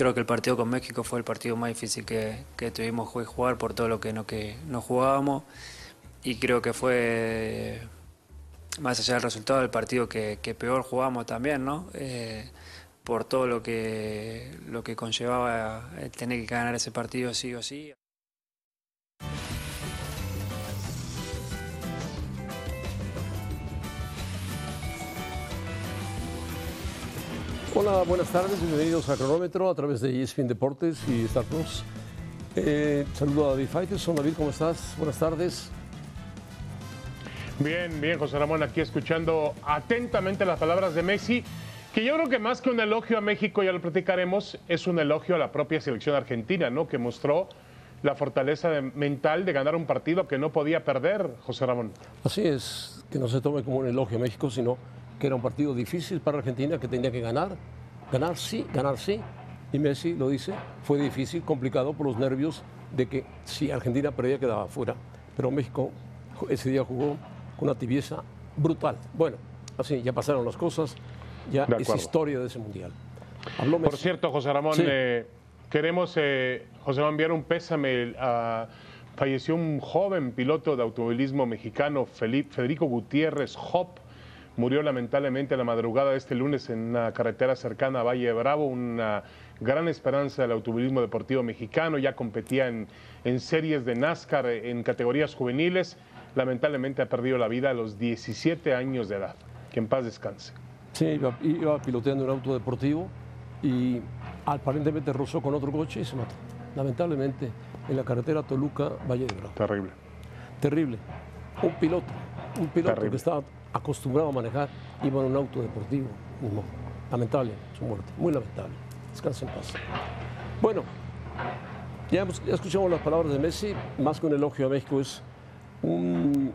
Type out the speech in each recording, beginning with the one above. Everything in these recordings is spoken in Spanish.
creo que el partido con México fue el partido más difícil que, que tuvimos que jugar por todo lo que no, que no jugábamos y creo que fue más allá del resultado del partido que, peor jugamos también, ¿no? Eh, por todo lo que, lo que conllevaba el tener que ganar ese partido sí o sí. Hola, buenas tardes, bienvenidos a Cronómetro a través de ESPN Deportes y Star Plus. Eh, saludo a David Faitelson. David, ¿cómo estás? Buenas tardes. Bien, bien, José Ramón, aquí escuchando atentamente las palabras de Messi, que yo creo que más que un elogio a México, ya lo platicaremos, es un elogio a la propia selección argentina, ¿no? Que mostró la fortaleza de- mental de ganar un partido que no podía perder, José Ramón. Así es, que no se tome como un elogio a México, sino que era un partido difícil para Argentina que tenía que ganar. Ganar sí, ganar sí. Y Messi lo dice, fue difícil, complicado por los nervios de que si Argentina perdía quedaba fuera. Pero México ese día jugó con una tibieza brutal. Bueno, así ya pasaron las cosas, ya es historia de ese mundial. Habló Por cierto, José Ramón, Sí. eh, queremos, eh, José Ramón, enviar un pésame. a- falleció un joven piloto de automovilismo mexicano, Felipe- Federico Gutiérrez Hop. Murió lamentablemente la madrugada de este lunes en una carretera cercana a Valle Bravo, una gran esperanza del automovilismo deportivo mexicano. Ya competía en, en series de NASCAR eh, en categorías juveniles. Lamentablemente ha perdido la vida a los 17 años de edad. Que en paz descanse. Sí, iba, iba piloteando un auto deportivo y aparentemente rozó con otro coche y se mató. Lamentablemente, en la carretera Toluca-Valle de Bravo. Terrible. Terrible. Un piloto, un piloto Terrible. que estaba acostumbrado a manejar, iba en un auto deportivo. Lamentable su muerte, muy lamentable. Descansa en paz. Bueno, ya, escuchamos las palabras de Messi, más que un elogio a México, es un-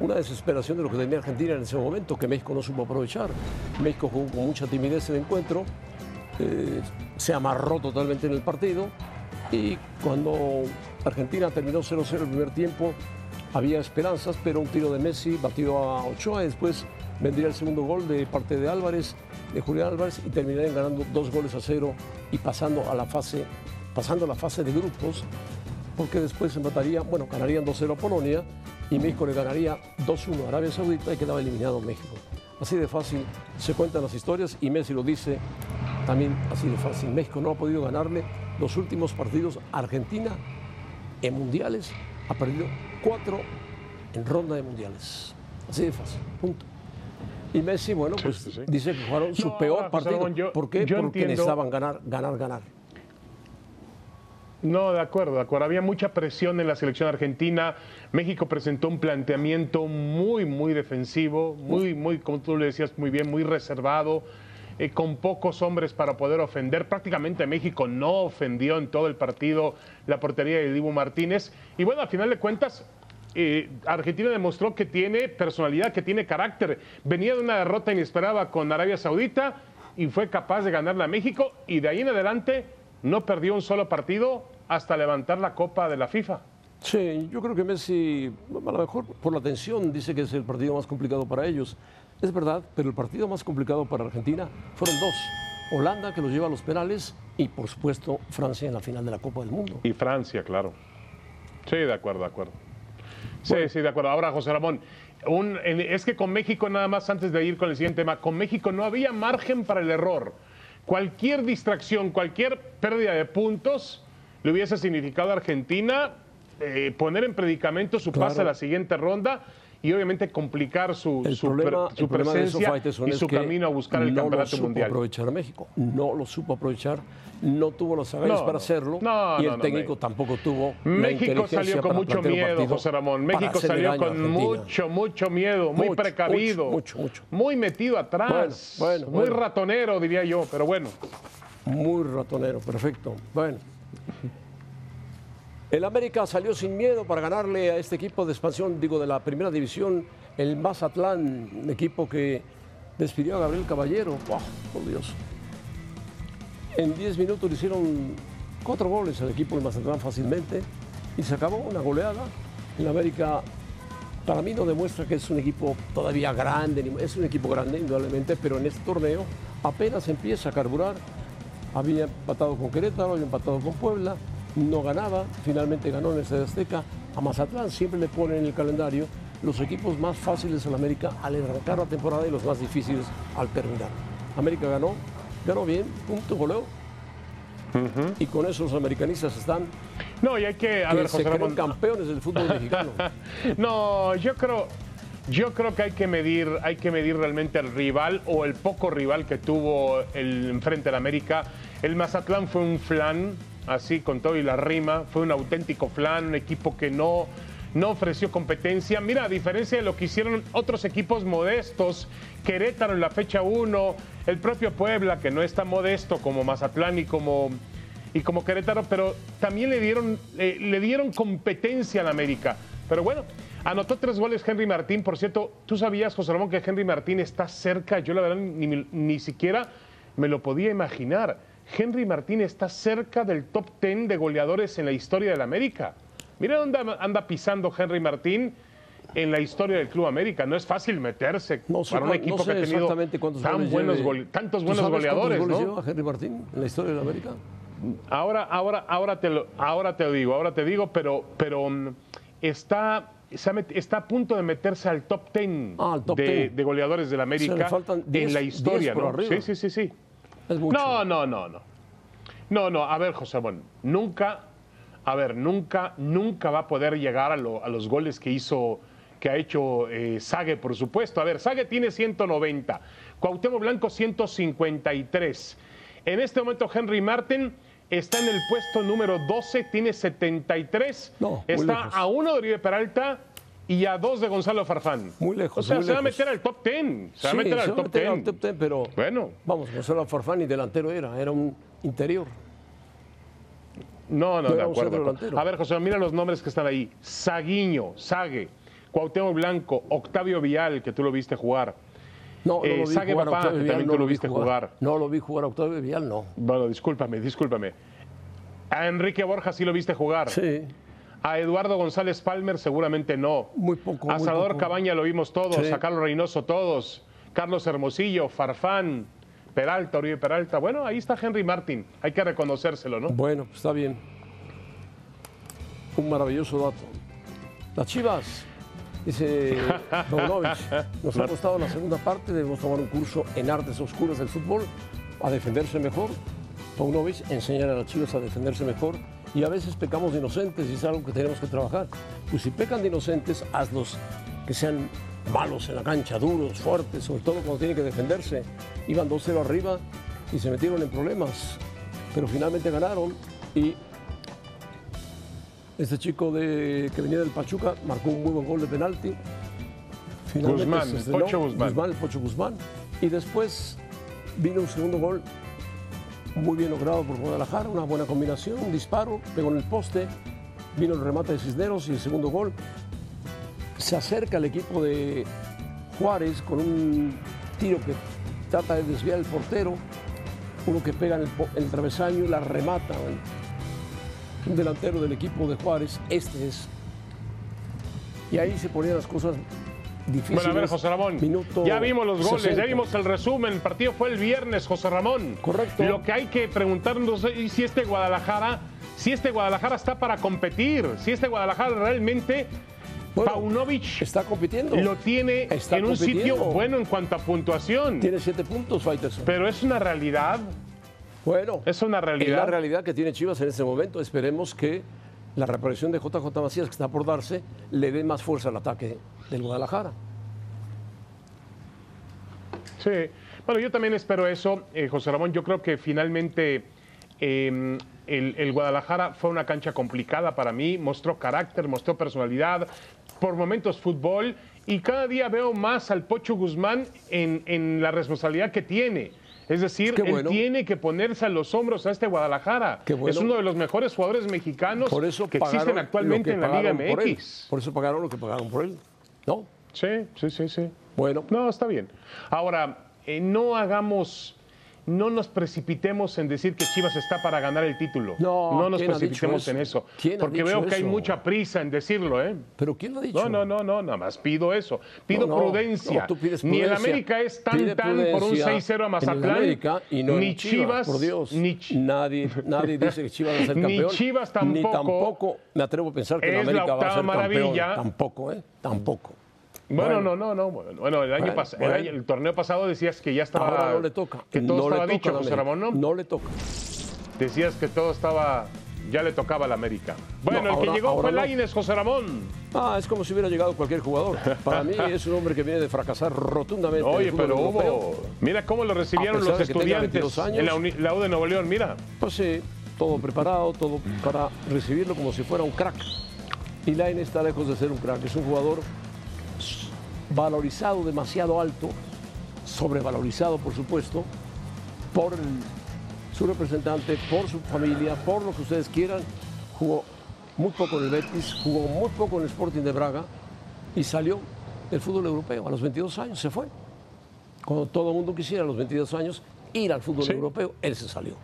una desesperación de lo que tenía Argentina en ese momento, que México no supo aprovechar. México jugó con mucha timidez el encuentro, eh, se amarró totalmente en el partido y cuando Argentina terminó 0-0 el primer tiempo, había esperanzas, pero un tiro de Messi batió a Ochoa y después vendría el segundo gol de parte de Álvarez, de Julián Álvarez, y terminarían ganando dos goles a cero y pasando a la fase, pasando a la fase de grupos, porque después empataría, bueno, ganarían 2-0 a Polonia y México le ganaría 2-1 a Arabia Saudita y quedaba eliminado México. Así de fácil se cuentan las historias y Messi lo dice también así de fácil. México no ha podido ganarle los últimos partidos a Argentina en mundiales, ha perdido cuatro en ronda de mundiales. Así de fácil, punto. Y Messi, bueno, pues sí, sí. dice que jugaron su No, peor partido. Yo- ¿Por qué? yo Porque entiendo- necesitaban ganar, ganar, ganar. No, de acuerdo, de acuerdo. Había mucha presión en la selección argentina. México presentó un planteamiento muy, muy defensivo, muy, muy, como tú le decías muy bien, muy reservado, eh, con pocos hombres para poder ofender. Prácticamente México no ofendió en todo el partido la portería de Dibu Martínez. Y bueno, al final de cuentas, eh, Argentina demostró que tiene personalidad, que tiene carácter. Venía de una derrota inesperada con Arabia Saudita y fue capaz de ganarla a México y de ahí en adelante no perdió un solo partido hasta levantar la Copa de la FIFA. Sí, yo creo que Messi, a lo mejor por la tensión, dice que es el partido más complicado para ellos. Es verdad, pero el partido más complicado para Argentina fueron dos. Holanda, que los lleva a los penales, y por supuesto Francia en la final de la Copa del Mundo. Y Francia, claro. Sí, de acuerdo, de acuerdo. Sí, sí, de acuerdo. Ahora, José Ramón, un- es que con México, nada más antes de ir con el siguiente tema, con México no había margen para el error. Cualquier distracción, cualquier pérdida de puntos le hubiese significado a Argentina eh, poner en predicamento su Claro. pase a la siguiente ronda y obviamente complicar su, El su problema, presencia y su camino a buscar el no campeonato lo supo mundial. aprovechar a México. No lo supo aprovechar, no tuvo los agallas No, para hacerlo No, y el técnico tampoco tuvo la México inteligencia salió con mucho miedo, José Ramón. México salió con mucho, mucho miedo, muy Mucho, precavido. mucho, mucho, mucho. Muy metido atrás. Bueno, bueno, muy bueno. ratonero, diría yo, pero bueno. Muy ratonero, perfecto. Bueno. El América salió sin miedo para ganarle a este equipo de expansión, digo, de la primera división, el Mazatlán, equipo que despidió a Gabriel Caballero. ¡Wow! Por Dios. En 10 minutos le hicieron cuatro goles al equipo del Mazatlán fácilmente y se acabó una goleada. El América, para mí, no demuestra que es un equipo todavía grande, es un equipo grande, indudablemente, pero en este torneo apenas empieza a carburar había empatado con Querétaro, había empatado con Puebla, no ganaba, finalmente ganó en el Estadio Azteca. A Mazatlán siempre le ponen en el calendario los equipos más fáciles en América al arrancar la temporada y los más difíciles al terminar. América ganó, ganó bien, punto, goleo. Y con eso los americanistas están No, y hay que, a que ver, José Ramón. campeones del fútbol mexicano. No, yo creo, yo creo que hay que medir, hay que medir realmente el rival o el poco rival que tuvo el enfrente del América. El Mazatlán fue un flan, así con todo y la rima, fue un auténtico flan, un equipo que no, no ofreció competencia. Mira, a diferencia de lo que hicieron otros equipos modestos, Querétaro en la fecha 1, el propio Puebla, que no es tan modesto como Mazatlán y como y como Querétaro, pero también le dieron, eh, le dieron competencia al América. Pero bueno, anotó tres goles Henry Martín. Por cierto, ¿tú sabías, José Ramón, que Henry Martín está cerca? Yo la verdad ni, ni siquiera me lo podía imaginar. Henry Martín está cerca del top 10 de goleadores en la historia del América. Mira dónde anda pisando Henry Martín en la historia del Club América. No es fácil meterse No sé, para un equipo no sé que ha tenido tan buenos gole- tantos ¿Tú buenos goleadores, Henry Martín en la historia de la América? Ahora, ahora, ahora te lo, ahora te lo digo, ahora te digo, pero, pero mm, está, está a punto de meterse al top 10, Ah, de, 10. de goleadores sea, le América faltan 10 en la historia, 10 por ¿no? Sí, sí, sí, sí. Es mucho. No, no, no, no. No, no, a ver, José Ramón, nunca, a ver, nunca, nunca va a poder llegar a, lo- a los goles que hizo, que ha hecho eh, Sague, por supuesto. A ver, Sague tiene 190, Cuauhtémoc Blanco 153. En este momento Henry Martin está en el puesto número 12, tiene 73. No, está a uno de Oribe Peralta y a dos de Gonzalo Farfán. Muy lejos, O sea, se va a meter al top 10. Se va a meter al top 10. al top 10, pero Bueno. vamos, Gonzalo Farfán ni delantero era, era un interior. No, no, No de acuerdo. A ver, José, mira los nombres que están ahí. Saguiño, Sague, Cuauhtémoc Blanco, Octavio Vial, que tú lo viste jugar. No, no Eh, lo vi Sague jugar a Papá, Octavio que Vial, también no tú lo vi viste jugar. No lo vi jugar a Octavio Vial, no. Bueno, discúlpame, discúlpame. A Enrique Borja sí lo viste jugar. Sí, A Eduardo González Palmer seguramente no. Muy poco, A Salvador poco. Cabaña lo vimos todos. Sí. A Carlos Reynoso todos. Carlos Hermosillo, Farfán, Peralta, Oribe Peralta. Bueno, ahí está Henry Martin. Hay que reconocérselo, ¿no? bueno, pues está bien. Un maravilloso dato. Las Chivas, dice Paunovic, nos ha costado la segunda parte, debemos tomar un curso en artes oscuras del fútbol a defenderse mejor. Paunovic enseñar a las Chivas a defenderse mejor y a veces pecamos de inocentes y es algo que tenemos que trabajar. Pues si pecan de inocentes, hazlos que sean malos en la cancha, duros, fuertes, sobre todo cuando tienen que defenderse. Iban 2-0 arriba y se metieron en problemas, pero finalmente ganaron y este chico de, que venía del Pachuca marcó un muy buen gol de penalti. Finalmente Guzmán, se estrenó, Pocho Guzmán. el Pocho Guzmán. Y después vino un segundo gol muy bien logrado por Guadalajara, una buena combinación, un disparo, pegó en el poste, vino el remate de Cisneros y el segundo gol. Se acerca el equipo de Juárez con un tiro que trata de desviar el portero, uno que pega en el, en el travesaño y la remata. Un delantero del equipo de Juárez, este es. Y ahí se ponían las cosas difíciles. Bueno, a ver, José Ramón. Minuto ya vimos los goles, 60. ya vimos el resumen. El partido fue el viernes, José Ramón. Correcto. Lo que hay que preguntarnos es si este Guadalajara, si este Guadalajara está para competir, si este Guadalajara realmente Bueno, Paunovic Está compitiendo. lo tiene Está en un sitio bueno en cuanto a puntuación. Tiene siete puntos, Faitelson. Pero es una realidad, Bueno, es una es la realidad. realidad que tiene Chivas en este momento. Esperemos que la reaparición de JJ Macías, que está por darse, le dé más fuerza al ataque del Guadalajara. Sí, bueno, yo también espero eso, eh, José Ramón. Yo creo que finalmente eh, el, Guadalajara fue una cancha complicada para mí, mostró carácter, mostró personalidad, por momentos fútbol, y cada día veo más al Pocho Guzmán en la responsabilidad que tiene. Es decir, Qué él tiene que ponerse a los hombros a este Guadalajara. Qué bueno. Es uno de los mejores jugadores mexicanos Por eso que existen actualmente que en la Liga pagaron por él. MX. Por eso pagaron lo que pagaron por él. ¿No? Sí, sí, sí, sí. Bueno, No, está bien. Ahora, eh, no hagamos, no nos precipitemos en decir que Chivas está para ganar el título. No, nos ¿quién ha dicho precipitemos eso? en eso. ¿Quién ha Porque veo que hay eso? mucha prisa en decirlo, ¿eh? ¿Pero quién lo ha dicho? No, no, no, no, nada más pido eso. Pido No, no, prudencia. no, tú pides Ni el prudencia. América es tan Pide tan por un prudencia 6-0 a Mazatlán. América y no ni Chivas, por Dios. ni Chi- nadie, nadie dice que Chivas va a ser Ni campeón. Chivas Ni tampoco tampoco me atrevo a pensar que el es la América va a ser maravilla. campeón. Tampoco, ¿eh? Tampoco. Bueno, Bueno. no, no, no. Bueno, el año Bueno, pasado, bueno. el, torneo pasado decías que ya estaba. Ahora no le toca. Que todo no estaba le dicho, toca José Ramón, ¿no? No le toca. Decías que todo estaba. Ya le tocaba al América. Bueno, No, el que llegó fue. Lainez, José Ramón. Ah, es como si hubiera llegado cualquier jugador. Para mí es un hombre que viene de fracasar rotundamente. en Oye, pero europeo. hubo. Mira cómo lo recibieron los estudiantes 22 años. en la, uni- la U de Nuevo León. Mira. Pues sí, todo preparado, todo para recibirlo como si fuera un crack. Y Laine está lejos de ser un crack, es un jugador valorizado demasiado alto, sobrevalorizado por supuesto, por el- su representante, por su familia, por lo que ustedes quieran. Jugó muy poco en el Betis, jugó muy poco en el Sporting de Braga y salió del fútbol europeo. A los 22 años se fue. Cuando todo el mundo quisiera a los 22 años ir al fútbol Sí. europeo, él se salió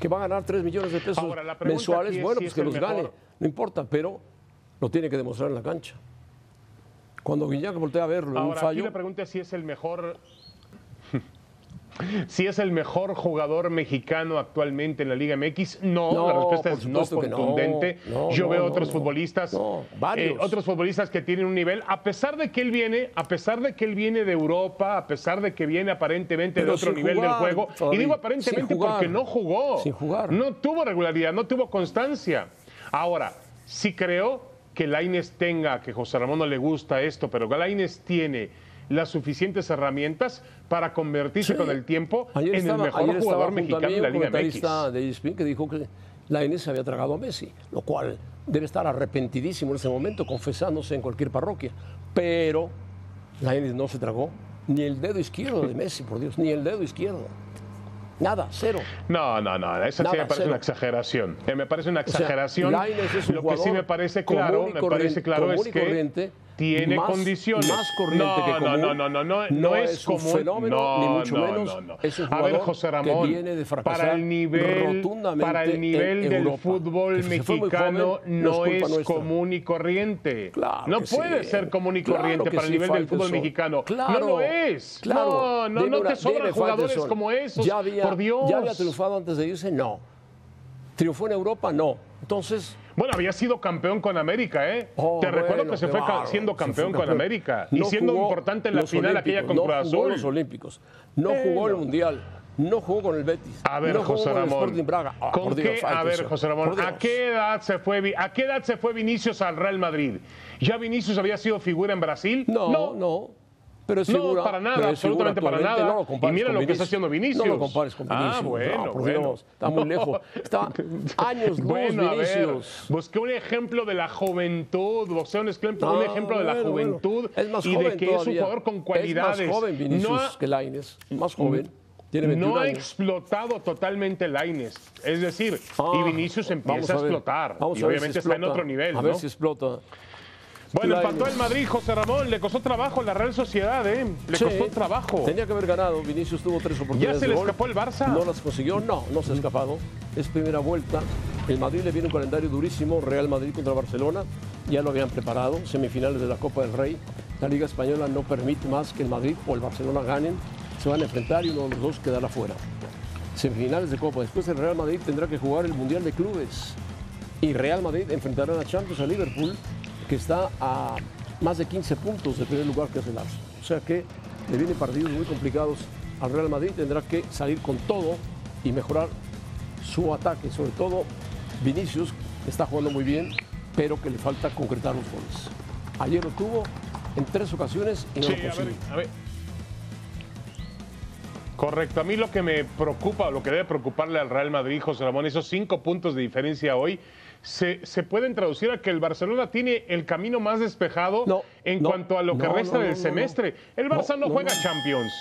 que va a ganar 3 millones de pesos Ahora, mensuales, bueno, si pues es que los gane, no importa, pero lo tiene que demostrar en la cancha. Cuando Guiñac voltea a verlo en un Ahora, aquí fallo, la pregunta es si es el mejor. Si es el mejor jugador mexicano actualmente en la Liga MX, no, No, la respuesta es no contundente. No, Yo veo otros futbolistas, No, varios. eh, otros futbolistas que tienen un nivel, a pesar de que él viene, a pesar de que él viene de Europa, a pesar de que viene aparentemente Pero de otro nivel jugar, del juego, y digo aparentemente jugar. porque no jugó, Sin jugar. no tuvo regularidad, no tuvo constancia. Ahora, sí creo que Laines tenga, que José Ramón no le gusta esto, pero que Laines tiene las suficientes herramientas para convertirse Sí. con el tiempo ayer en estaba, el mejor jugador mexicano de la un Liga comentarista MX. de ESPN que dijo que la N se había tragado a Messi, lo cual debe estar arrepentidísimo en ese momento, confesándose en cualquier parroquia. Pero la N no se tragó ni el dedo izquierdo de Messi, por Dios, ni el dedo izquierdo. Nada, cero. No, no, no, esa sí Nada, me parece cero. una exageración. Eh, me parece una sea, exageración. Lainez es un Lo que sí me parece claro, me parece claro es que tiene más- condiciones. más corriente no, que común. no, no, no, no, No no es es un común. fenómeno, no, ni mucho no, menos. no, no. Es un A ver, José que Ramón, viene de fracasar para el nivel, para el nivel del Europa. fútbol Que mexicano joven, no es común y corriente. Claro no que sí. puede ser común y corriente que para el sí, nivel del fútbol mexicano. Claro, no lo es. Claro. No, no, te sobran jugadores como esos. Ya había, por Dios. ¿Ya había triunfado antes de irse? No. ¿Triunfó en Europa? No. Entonces, Bueno, había sido campeón con América, ¿eh? Oh, Te recuerdo que se fue siendo campeón fue con América y No siendo jugó importante en la final aquella con Cruz no Azul. los Olímpicos. No jugó el Mundial. No jugó con el Betis. A ver, no jugó José con el Ramón. Braga. ¿Con qué? A ver, José Ramón, ¿a qué edad se fue a qué edad se fue Vinicius al Real Madrid? ¿Ya Vinicius había sido figura en Brasil? No, no. Pero es No, para nada, pero es figura absolutamente para nada. No lo Y compares mira con lo que está Vinicius. haciendo Vinicius. No lo compares con Ah, Vinicius. bueno, no, por bueno. Dios, está muy lejos. Está años luz Bueno, a ver, Vinicius. busqué un ejemplo de la juventud, busqué un ejemplo, un Ah, ejemplo de la juventud Es más y de que es un jugador con cualidades. Es más joven Vinicius ha- que Lainez. Más joven. Tiene 21 no ha explotado totalmente Laines. Es decir, Ah, y Vinicius vamos empieza a, explotar. Vamos y a obviamente si está en otro nivel. A ver si explota. Bueno, empató el Madrid, José Ramón. Le costó trabajo la Real Sociedad, ¿eh? Le Sí, costó trabajo. Tenía que haber ganado. Vinicius tuvo tres oportunidades. ¿Ya se de le gol. escapó el Barça? No las consiguió. No, no se ha escapado. Es primera vuelta. El Madrid le viene un calendario durísimo. Real Madrid contra Barcelona. Ya lo habían preparado. Semifinales de la Copa del Rey. La Liga Española no permite más que el Madrid o el Barcelona ganen. Se van a enfrentar y uno de los dos quedará fuera. Semifinales de Copa. Después el Real Madrid tendrá que jugar el Mundial de Clubes. Y Real Madrid enfrentará a Champions a Liverpool, que está a más de 15 puntos del primer lugar que es el Arsenal. O sea que le vienen partidos muy complicados al Real Madrid. Tendrá que salir con todo y mejorar su ataque. Sobre todo Vinicius, que está jugando muy bien, pero que le falta concretar los goles. Ayer lo tuvo en tres ocasiones y no Sí, lo a ver, consiguió. a ver. Correcto. A mí lo que me preocupa, lo que debe preocuparle al Real Madrid, José Ramón, esos cinco puntos de diferencia hoy, se, se pueden traducir a que el Barcelona tiene el camino más despejado No, en no, cuanto a lo que no, resta del semestre. El Barça no, no, juega. Champions.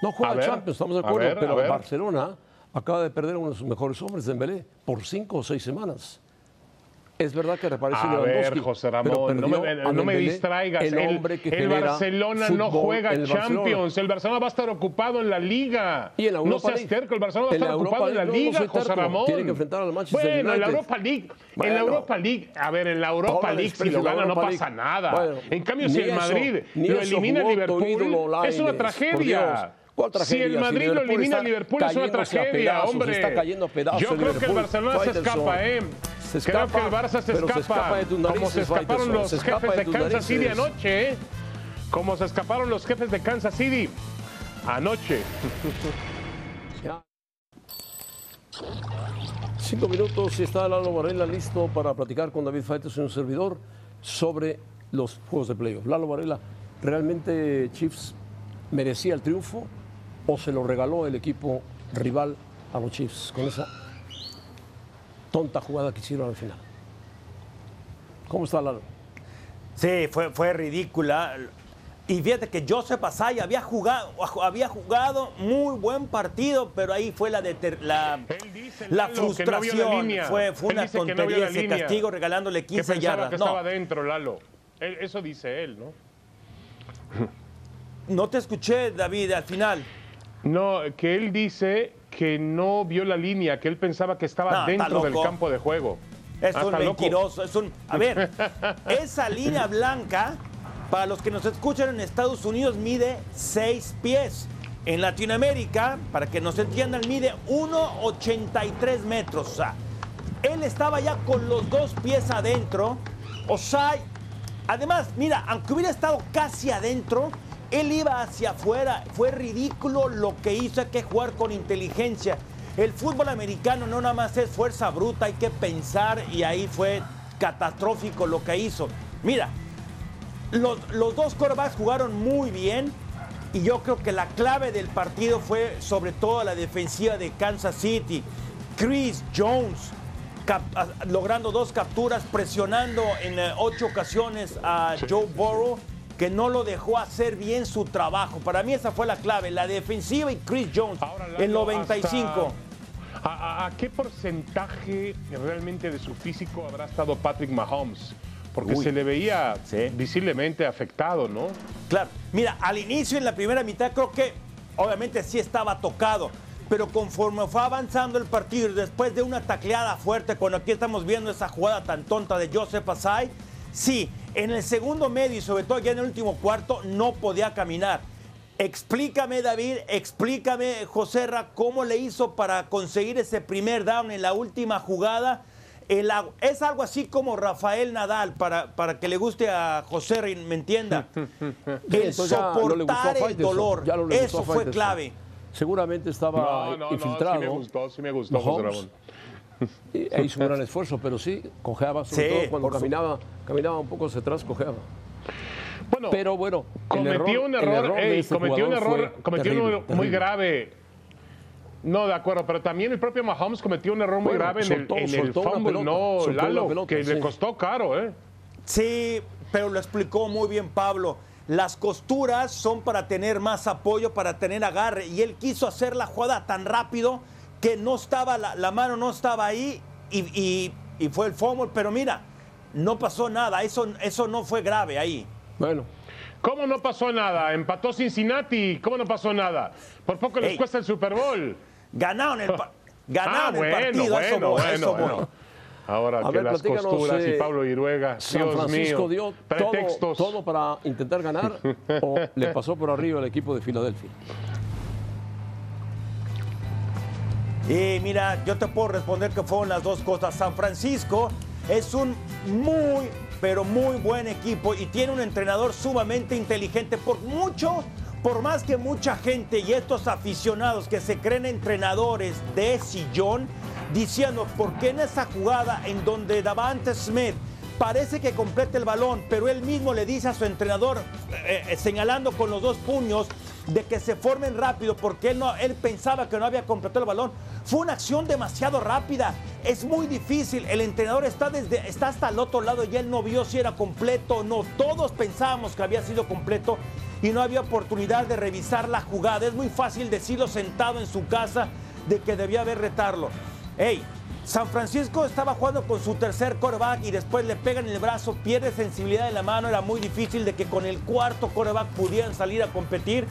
No juega ver, Champions, estamos de a acuerdo, ver, a pero Es verdad que reapareció A ver, José Ramón, no me, no me distraigas. El, El, hombre que el Barcelona no juega en el Barcelona. Champions. El Barcelona va a estar ocupado en la Liga. Y en la no seas terco, el Barcelona va a En la estar ocupado en la League, no, no Liga, soy José. Ramón. Tiene que enfrentar al Manchester bueno, en la United. Europa League. En Bueno. la Europa League. A ver, en la Europa League, si lo la gana, no pasa nada. Bueno, en cambio, si el eso, Madrid ni lo eso elimina tu Liverpool, ídolo es una Lainez, por tragedia. ¿Cuál Si el Si Madrid lo Liverpool elimina está Liverpool, es una a tragedia, pedazos, hombre. está cayendo a pedazos Yo creo que el. Barcelona se escapa, ¿eh? Se Creo que el Barça se escapa. se escapa de como se escaparon los se escapa jefes de Kansas City anoche, ¿eh? Como se escaparon los jefes de Kansas City anoche. Cinco minutos y está Lalo Varela listo para platicar con David Faites, un servidor, sobre los juegos de playoff. Lalo Varela, ¿realmente Chiefs merecía el triunfo o se lo regaló el equipo rival a los Chiefs con esa tonta jugada que hicieron al final? ¿Cómo está Lalo? Sí, fue, fue ridícula. Y fíjate que Joseph Asaya había jugado, había jugado muy buen partido, pero ahí fue la, deter- la, Él dice, la Lalo, que no vio la frustración. línea. fue fue Él una que no tontería la ese línea. castigo regalándole Que 15 pensaba yardas. que No, estaba dentro, Lalo. Él- eso dice él, ¿no? no te escuché, David, al final. No, que él dice que no vio la línea, que él pensaba que estaba No, dentro del campo de juego. Es Ah, un loco. mentiroso, es un... A ver, esa línea blanca, para los que nos escuchan en Estados Unidos, mide 6 pies. En Latinoamérica, para que nos entiendan, mide 1,83 metros. O sea, él estaba ya con los dos pies adentro. O sea, además, mira, aunque hubiera estado casi adentro, él iba hacia afuera. Fue ridículo lo que hizo. Hay que jugar con inteligencia. El fútbol americano no nada más es fuerza bruta, hay que pensar y ahí fue catastrófico lo que hizo. Mira, los, los dos quarterbacks jugaron muy bien y yo creo que la clave del partido fue sobre todo la defensiva de Kansas City. Chris Jones cap- logrando dos capturas, presionando en eh, ocho ocasiones a Joe Burrow, que no lo dejó hacer bien su trabajo. Para mí esa fue la clave, la defensiva y Chris Jones Ahora, Lalo, en 95. hasta- ¿A, qué porcentaje realmente de su físico habrá estado Patrick Mahomes? Porque Uy. se le veía Sí. visiblemente afectado, ¿no? Claro, mira, al inicio en la primera mitad creo que obviamente sí estaba tocado, pero conforme fue avanzando el partido y después de una tacleada fuerte, cuando aquí estamos viendo esa jugada tan tonta de Joseph Asai, sí, en el segundo medio y sobre todo ya en el último cuarto no podía caminar. Explícame, David, explícame, José Ra, cómo le hizo para conseguir ese primer down en la última jugada. El es algo así como Rafael Nadal, para, para que le guste a José Ra y me entienda. El soportar el dolor, ya no le gustó eso fue clave. Seguramente estaba No, no, no, infiltrado. sí me gustó, sí me gustó, José Mahomes. Ramón. Y- E hizo un gran esfuerzo, pero sí, cojeaba, sobre Sí, todo cuando caminaba, caminaba un poco hacia atrás, cojeaba. Bueno, Pero bueno, el cometió un error, este cometió un error, cometió un muy terrible. grave. No, de acuerdo, pero también el propio Mahomes cometió un error muy Bueno, grave en el, en el fumble, pelota, no, Lalo, pelota, que sí. le costó caro, ¿eh? Sí, pero lo explicó muy bien Pablo. Las costuras son para tener más apoyo, para tener agarre. Y él quiso hacer la jugada tan rápido que no estaba, la, la mano no estaba ahí y, y- y fue el fumble. Pero mira, no pasó nada. Eso, eso no fue grave ahí. Bueno, ¿Cómo no pasó nada? Empató Cincinnati, ¿cómo no pasó nada? Por poco les Ey. cuesta el Super Bowl. Ganaron el, pa- ganaron ah, el bueno, partido. a eso bueno, bueno, eso bueno. Ahora a que ver, las costuras y eh, Pablo Iruega, San Dios Francisco mío, dio pretextos. todo, todo para intentar ganar o le pasó por arriba al equipo de Filadelfia. Y mira, yo te puedo responder que fueron las dos cosas. San Francisco es un muy, pero muy buen equipo y tiene un entrenador sumamente inteligente. Por mucho, por más que mucha gente y estos aficionados que se creen entrenadores de sillón, diciendo, ¿por qué en esa jugada en donde Davante Smith parece que completa el balón, pero él mismo le dice a su entrenador, eh, eh, señalando con los dos puños, de que se formen rápido porque él, no, él pensaba que no había completado el balón. Fue una acción demasiado rápida. Es muy difícil. El entrenador está, desde, está hasta el otro lado y él no vio si era completo o no. Todos pensábamos que había sido completo y no había oportunidad de revisar la jugada. Es muy fácil decirlo sentado en su casa de que debía haber retarlo. Hey, San Francisco estaba jugando con su tercer coreback y después le pegan el brazo, pierde sensibilidad en la mano. Era muy difícil de que con el cuarto coreback pudieran salir a competir.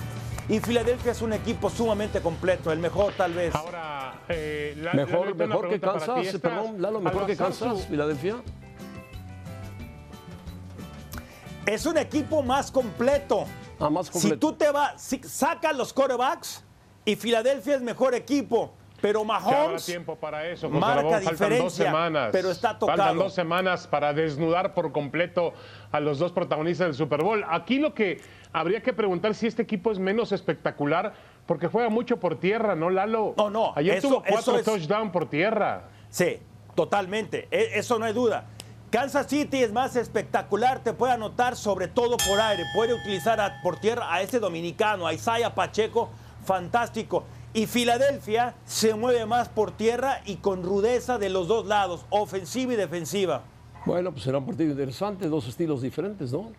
Y Filadelfia es un equipo sumamente completo, el mejor tal vez. Ahora, eh, la- Mejor, Lalo, una mejor que. Kansas, ¿Estás- perdón, Lalo, al mejor que Kansas, su- Filadelfia. Es un equipo más completo. Ah, más Si completo. tú te vas, si sacas los corebacks y Filadelfia es mejor equipo, pero Mahomes tiempo para eso, José marca Ramón. Faltan dos diferencia, semanas. pero está Faltan tocado. dos semanas para desnudar por completo a los dos protagonistas del Super Bowl. Aquí lo que habría que preguntar si este equipo es menos espectacular, porque juega mucho por tierra, ¿no, Lalo? No, no, Ayer eso- tuvo cuatro es- touchdowns por tierra. Sí, totalmente. E- Eso no hay duda. Kansas City es más espectacular, te puede anotar sobre todo por aire, puede utilizar a- por tierra a ese dominicano, a Isaiah Pacheco, fantástico. Y Filadelfia se mueve más por tierra y con rudeza de los dos lados, ofensiva y defensiva. Bueno, pues será un partido interesante, dos estilos diferentes, ¿no?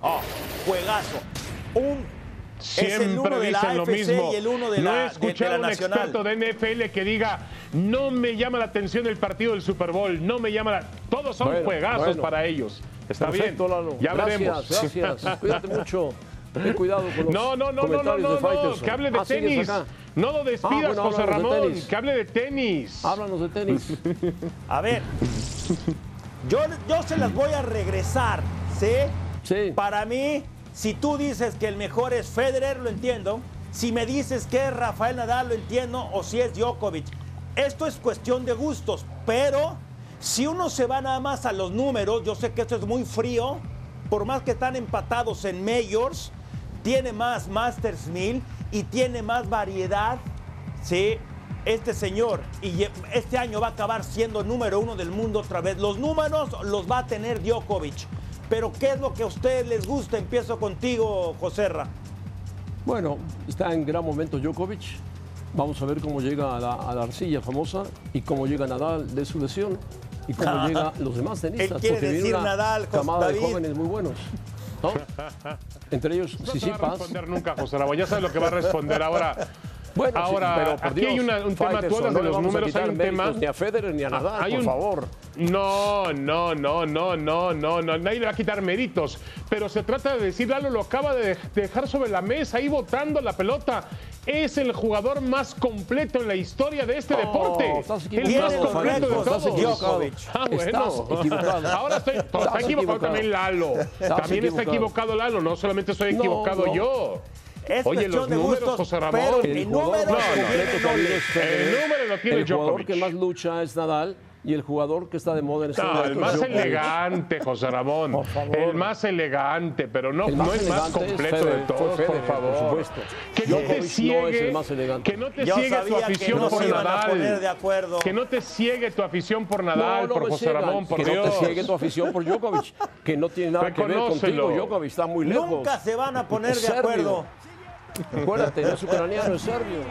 Oh, juegazo. Un es el Siempre uno de la dicen lo AFC mismo. y el uno de no la, he de- de escuchado la a un nacional. experto de NFL que diga no me llama la atención el partido del Super Bowl, no me llama la... Todos son Bueno, juegazos bueno. para ellos. Está Perfecto, bien. Lalo. Ya gracias, veremos. gracias. Cuídate mucho. Ten cuidado con los No, no, no, no, no, no, que hable de Ah, ¿sigues tenis. No lo despidas, Ah, bueno, José de Ramón, que hable de tenis. Háblanos de tenis. A ver, yo, yo se las voy a regresar, ¿sí? Sí. Para mí, si tú dices que el mejor es Federer, lo entiendo. Si me dices que es Rafael Nadal, lo entiendo. O si es Djokovic. Esto es cuestión de gustos. Pero si uno se va nada más a los números, yo sé que esto es muy frío. Por más que están empatados en Majors, tiene más Masters 1000 y tiene más variedad, ¿sí? Este señor, y este año va a acabar siendo número uno del mundo otra vez. Los números los va a tener Djokovic. Pero ¿qué es lo que a ustedes les gusta? Empiezo contigo, Joserra. Bueno, está en gran momento Djokovic. Vamos a ver cómo llega a la, a la arcilla famosa y cómo llega Nadal de su lesión y cómo llegan los demás tenistas. Él quiere porque decir una Nadal, camada de jóvenes muy buenos. ¿No? Entre ellos, No te va a responder nunca, José Ramón. Ya sabes lo que va a responder ahora. Bueno, sí, Ahora, pero por aquí Dios, hay una- un tema, tú hablas no de los números, hay un tema- Ni a Federer ni a Nadal, hay por un- favor. No, no, no, no, no, no, no. Nadie le va a quitar méritos. Pero se trata de decir, Lalo lo acaba de dejar sobre la mesa, ahí botando la pelota. Es el jugador más completo en la historia de este Oh, deporte. estás el equivocado, más completo de todos. estás equivocado. Ah, bueno. Estás equivocado. Ahora estoy, está equivocado, equivocado. también Lalo. Estás también está equivocado. equivocado Lalo, no solamente estoy No, equivocado no. yo. Es Oye, los de números, gustos, José Ramón. pero El en jugador que que habido no es El Federer. número lo tiene El jugador Djokovic. que más lucha es Nadal y el jugador que está de moda en este No, el más Djokovic. elegante, José Ramón. Por favor. El más elegante, pero no, El no más es más es completo Federer, de todos, Federer, por favor. por supuesto. Que no te no ciegue, el más elegante. que no te Yo ciegue tu sabía que afición no por se iban a Nadal. poner de acuerdo. Que no te ciegue tu afición por No, Nadal, no por José ciegan, Ramón, por que Dios. no te ciegue tu afición por Djokovic, que no tiene nada que ver Reconócelo. contigo. Djokovic está muy lejos. Nunca se van a poner Es de acuerdo. Acuérdate, no es ucraniano, es serbio.